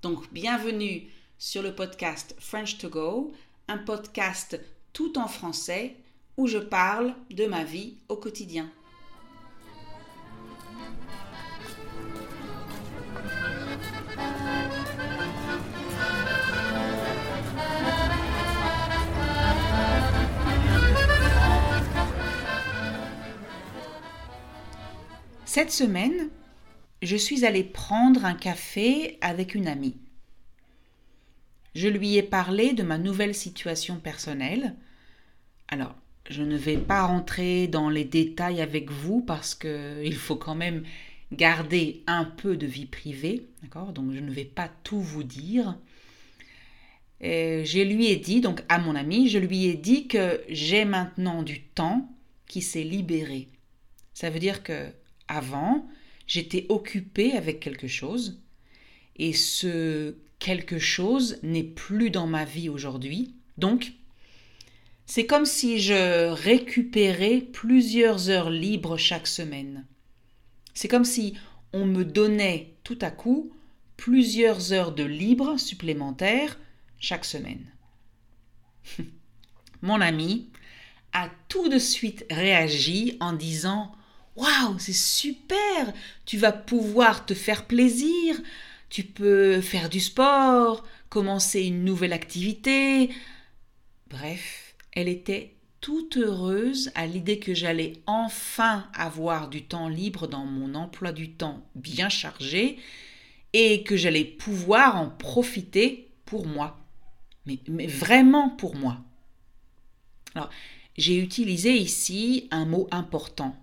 Donc, bienvenue sur le podcast French to Go, un podcast tout en français où je parle de ma vie au quotidien. Cette semaine, je suis allée prendre un café avec une amie. Je lui ai parlé de ma nouvelle situation personnelle. Alors, je ne vais pas rentrer dans les détails avec vous parce qu'il faut quand même garder un peu de vie privée, d'accord? Donc je ne vais pas tout vous dire. Et je lui ai dit, donc à mon ami, je lui ai dit que j'ai maintenant du temps qui s'est libéré. Ça veut dire que avant, j'étais occupée avec quelque chose et ce quelque chose n'est plus dans ma vie aujourd'hui. Donc, c'est comme si je récupérais plusieurs heures libres chaque semaine. C'est comme si on me donnait tout à coup plusieurs heures de libre supplémentaires chaque semaine. Mon ami a tout de suite réagi en disant Waouh, c'est super Tu vas pouvoir te faire plaisir, tu peux faire du sport, commencer une nouvelle activité. Bref, elle était toute heureuse à l'idée que j'allais enfin avoir du temps libre dans mon emploi du temps bien chargé et que j'allais pouvoir en profiter pour moi. Mais, mais vraiment pour moi. Alors, j'ai utilisé ici un mot important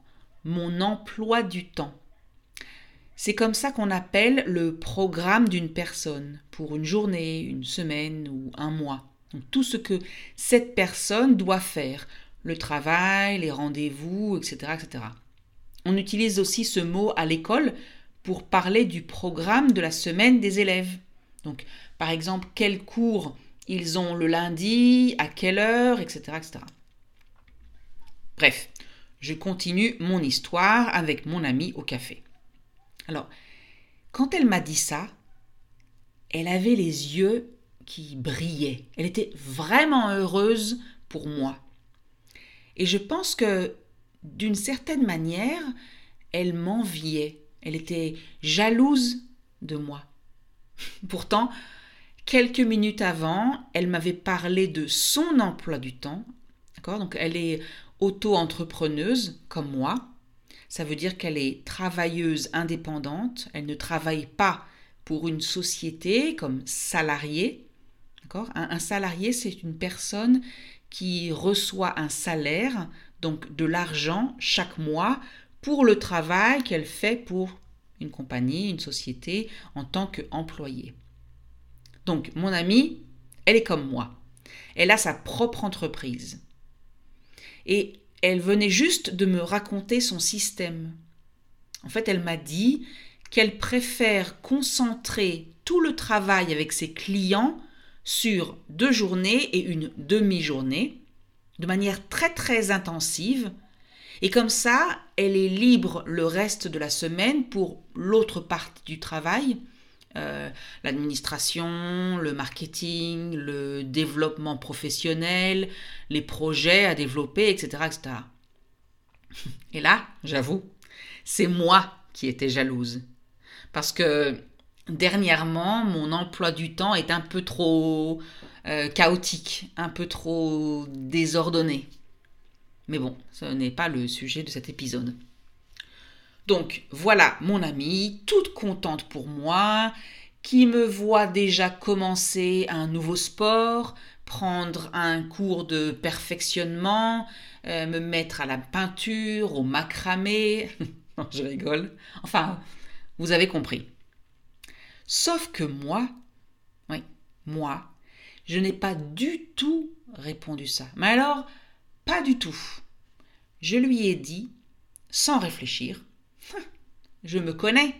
mon emploi du temps. C'est comme ça qu'on appelle le programme d'une personne pour une journée, une semaine ou un mois. tout ce que cette personne doit faire, le travail, les rendez-vous, etc., etc. On utilise aussi ce mot à l'école pour parler du programme de la semaine des élèves. Donc, par exemple, quels cours ils ont le lundi, à quelle heure, etc., etc. Bref, je continue mon histoire avec mon amie au café. Alors, quand elle m'a dit ça, elle avait les yeux qui brillaient. Elle était vraiment heureuse pour moi. Et je pense que, d'une certaine manière, elle m'enviait. Elle était jalouse de moi. Pourtant, quelques minutes avant, elle m'avait parlé de son emploi du temps. D'accord? Donc, elle est auto-entrepreneuse comme moi. Ça veut dire qu'elle est travailleuse indépendante, elle ne travaille pas pour une société comme salarié. Un, un salarié, c'est une personne qui reçoit un salaire, donc de l'argent chaque mois pour le travail qu'elle fait pour une compagnie, une société en tant qu'employée. Donc mon amie, elle est comme moi. Elle a sa propre entreprise et elle venait juste de me raconter son système. En fait, elle m'a dit qu'elle préfère concentrer tout le travail avec ses clients sur deux journées et une demi-journée, de manière très très intensive, et comme ça, elle est libre le reste de la semaine pour l'autre partie du travail, euh, l'administration, le marketing, le développement professionnel, les projets à développer, etc. etc. Et là, j'avoue, c'est moi qui étais jalouse. Parce que dernièrement, mon emploi du temps est un peu trop euh, chaotique, un peu trop désordonné. Mais bon, ce n'est pas le sujet de cet épisode. Donc voilà mon amie, toute contente pour moi, qui me voit déjà commencer un nouveau sport, prendre un cours de perfectionnement, euh, me mettre à la peinture, au macramé. non, je rigole. Enfin, vous avez compris. Sauf que moi, oui, moi, je n'ai pas du tout répondu ça. Mais alors, pas du tout. Je lui ai dit, sans réfléchir, je me connais.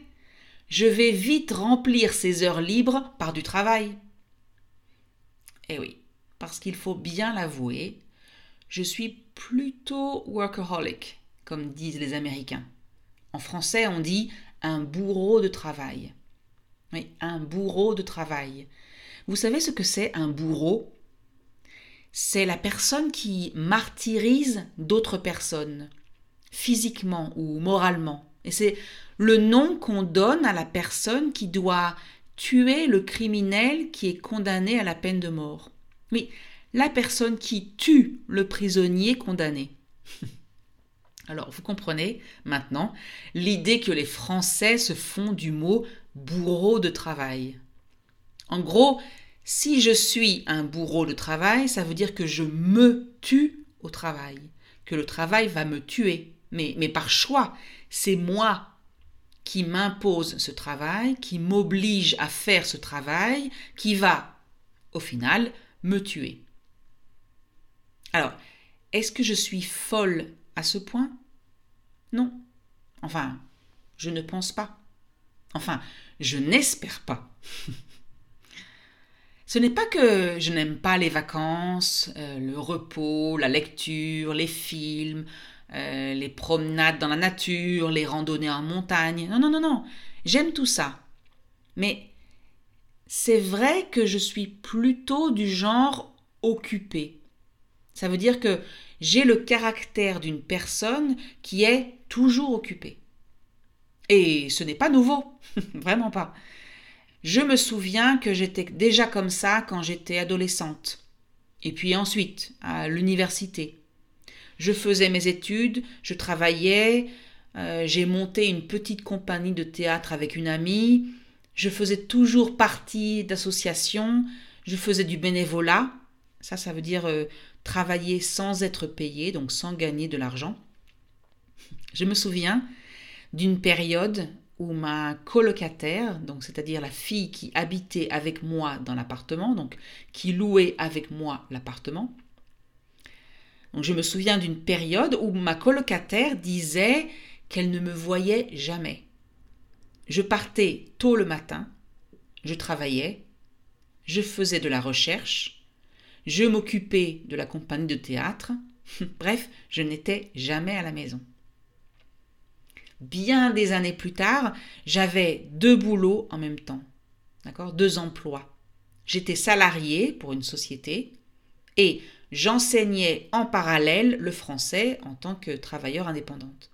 Je vais vite remplir ces heures libres par du travail. Eh oui, parce qu'il faut bien l'avouer, je suis plutôt workaholic, comme disent les Américains. En français, on dit un bourreau de travail. Oui, un bourreau de travail. Vous savez ce que c'est un bourreau? C'est la personne qui martyrise d'autres personnes, physiquement ou moralement. Et c'est le nom qu'on donne à la personne qui doit tuer le criminel qui est condamné à la peine de mort. Oui, la personne qui tue le prisonnier condamné. Alors, vous comprenez maintenant l'idée que les Français se font du mot bourreau de travail. En gros, si je suis un bourreau de travail, ça veut dire que je me tue au travail, que le travail va me tuer, mais, mais par choix. C'est moi qui m'impose ce travail, qui m'oblige à faire ce travail, qui va, au final, me tuer. Alors, est-ce que je suis folle à ce point? Non. Enfin, je ne pense pas. Enfin, je n'espère pas. Ce n'est pas que je n'aime pas les vacances, euh, le repos, la lecture, les films, euh, les promenades dans la nature, les randonnées en montagne. Non, non, non, non. J'aime tout ça. Mais c'est vrai que je suis plutôt du genre occupé. Ça veut dire que j'ai le caractère d'une personne qui est toujours occupée. Et ce n'est pas nouveau, vraiment pas. Je me souviens que j'étais déjà comme ça quand j'étais adolescente. Et puis ensuite, à l'université. Je faisais mes études, je travaillais, euh, j'ai monté une petite compagnie de théâtre avec une amie, je faisais toujours partie d'associations, je faisais du bénévolat, ça ça veut dire euh, travailler sans être payé, donc sans gagner de l'argent. Je me souviens d'une période où ma colocataire, donc c'est-à-dire la fille qui habitait avec moi dans l'appartement, donc qui louait avec moi l'appartement, je me souviens d'une période où ma colocataire disait qu'elle ne me voyait jamais. Je partais tôt le matin, je travaillais, je faisais de la recherche, je m'occupais de la compagnie de théâtre, bref, je n'étais jamais à la maison. Bien des années plus tard, j'avais deux boulots en même temps, d'accord, deux emplois. J'étais salarié pour une société et j'enseignais en parallèle le français en tant que travailleur indépendante.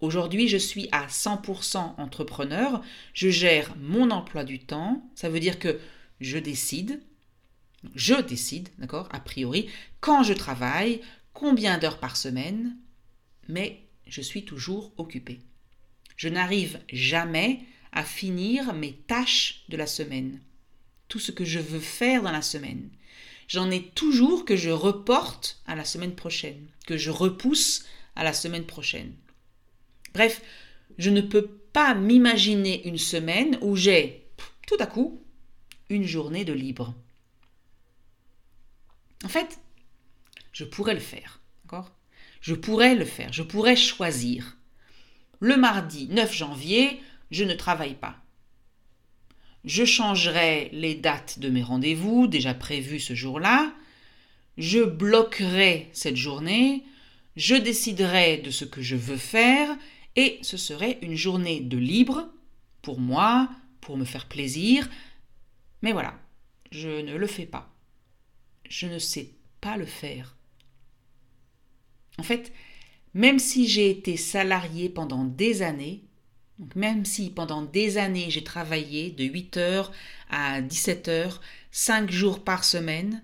Aujourd'hui, je suis à 100% entrepreneur, je gère mon emploi du temps, ça veut dire que je décide, je décide, d'accord, a priori, quand je travaille, combien d'heures par semaine, mais je suis toujours occupé. Je n'arrive jamais à finir mes tâches de la semaine, tout ce que je veux faire dans la semaine j'en ai toujours que je reporte à la semaine prochaine, que je repousse à la semaine prochaine. Bref, je ne peux pas m'imaginer une semaine où j'ai, tout à coup, une journée de libre. En fait, je pourrais le faire, d'accord? Je pourrais le faire, je pourrais choisir. Le mardi 9 janvier, je ne travaille pas. Je changerai les dates de mes rendez-vous déjà prévus ce jour-là. Je bloquerai cette journée. Je déciderai de ce que je veux faire et ce serait une journée de libre pour moi, pour me faire plaisir. Mais voilà, je ne le fais pas. Je ne sais pas le faire. En fait, même si j'ai été salarié pendant des années, donc même si pendant des années j'ai travaillé de 8h à 17h, 5 jours par semaine,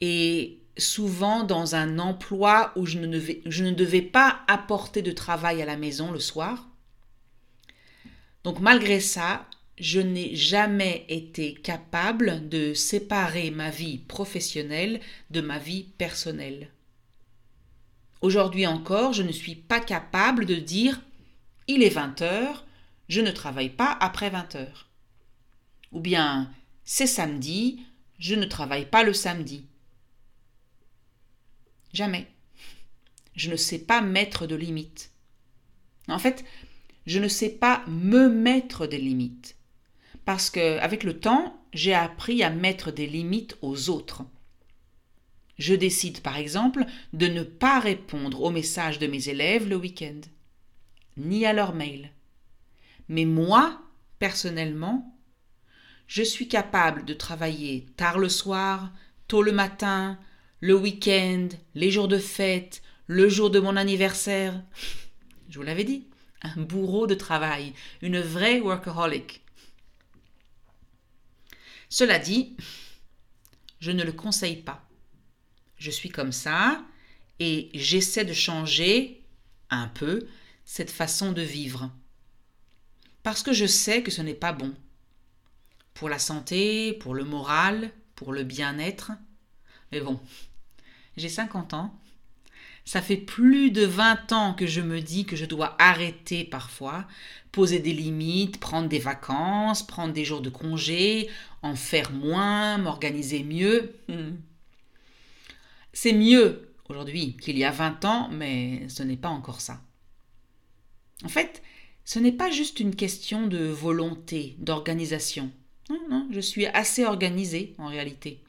et souvent dans un emploi où je ne, devais, je ne devais pas apporter de travail à la maison le soir. Donc malgré ça, je n'ai jamais été capable de séparer ma vie professionnelle de ma vie personnelle. Aujourd'hui encore, je ne suis pas capable de dire il est 20 heures, je ne travaille pas après 20 heures. Ou bien, c'est samedi, je ne travaille pas le samedi. Jamais. Je ne sais pas mettre de limites. En fait, je ne sais pas me mettre des limites. Parce que, avec le temps, j'ai appris à mettre des limites aux autres. Je décide, par exemple, de ne pas répondre aux messages de mes élèves le week-end, ni à leurs mails. Mais moi, personnellement, je suis capable de travailler tard le soir, tôt le matin, le week-end, les jours de fête, le jour de mon anniversaire. Je vous l'avais dit, un bourreau de travail, une vraie workaholic. Cela dit, je ne le conseille pas. Je suis comme ça et j'essaie de changer un peu cette façon de vivre. Parce que je sais que ce n'est pas bon. Pour la santé, pour le moral, pour le bien-être. Mais bon, j'ai 50 ans. Ça fait plus de 20 ans que je me dis que je dois arrêter parfois, poser des limites, prendre des vacances, prendre des jours de congé, en faire moins, m'organiser mieux. Hmm. C'est mieux aujourd'hui qu'il y a 20 ans, mais ce n'est pas encore ça. En fait, ce n'est pas juste une question de volonté, d'organisation. Non, non, je suis assez organisée en réalité.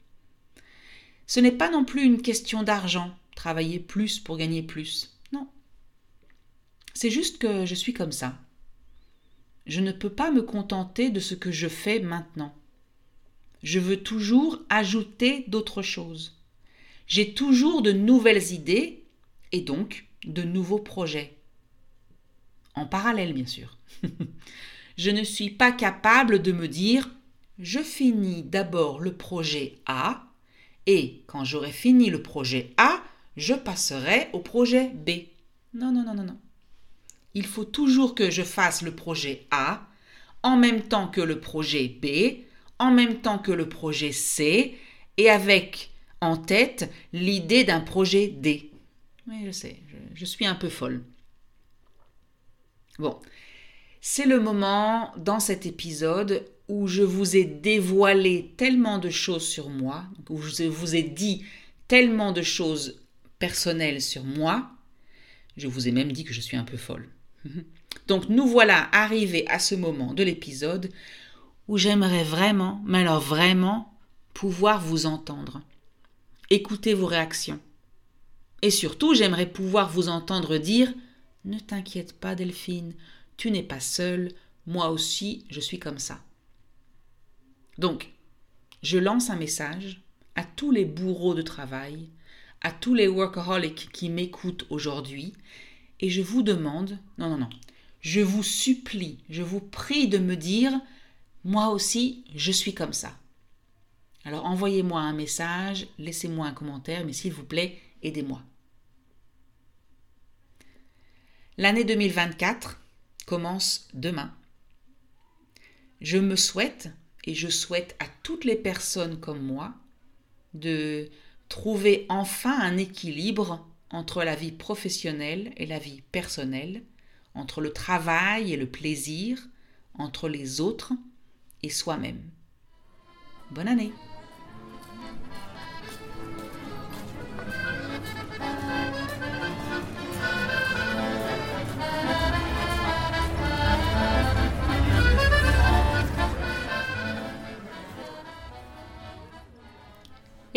Ce n'est pas non plus une question d'argent, travailler plus pour gagner plus. Non. C'est juste que je suis comme ça. Je ne peux pas me contenter de ce que je fais maintenant. Je veux toujours ajouter d'autres choses. J'ai toujours de nouvelles idées et donc de nouveaux projets. En parallèle, bien sûr. je ne suis pas capable de me dire je finis d'abord le projet A et quand j'aurai fini le projet A, je passerai au projet B. Non, non, non, non, non. Il faut toujours que je fasse le projet A en même temps que le projet B, en même temps que le projet C, et avec en tête l'idée d'un projet D. Oui, je sais, je, je suis un peu folle. Bon, c'est le moment dans cet épisode où je vous ai dévoilé tellement de choses sur moi, où je vous ai dit tellement de choses personnelles sur moi, je vous ai même dit que je suis un peu folle. Donc nous voilà arrivés à ce moment de l'épisode où j'aimerais vraiment, mais alors vraiment, pouvoir vous entendre, écouter vos réactions. Et surtout, j'aimerais pouvoir vous entendre dire Ne t'inquiète pas, Delphine, tu n'es pas seule, moi aussi, je suis comme ça. Donc, je lance un message à tous les bourreaux de travail, à tous les workaholics qui m'écoutent aujourd'hui, et je vous demande, non, non, non, je vous supplie, je vous prie de me dire, moi aussi, je suis comme ça. Alors envoyez-moi un message, laissez-moi un commentaire, mais s'il vous plaît, aidez-moi. L'année 2024 commence demain. Je me souhaite et je souhaite à toutes les personnes comme moi de trouver enfin un équilibre entre la vie professionnelle et la vie personnelle, entre le travail et le plaisir, entre les autres et soi-même. Bonne année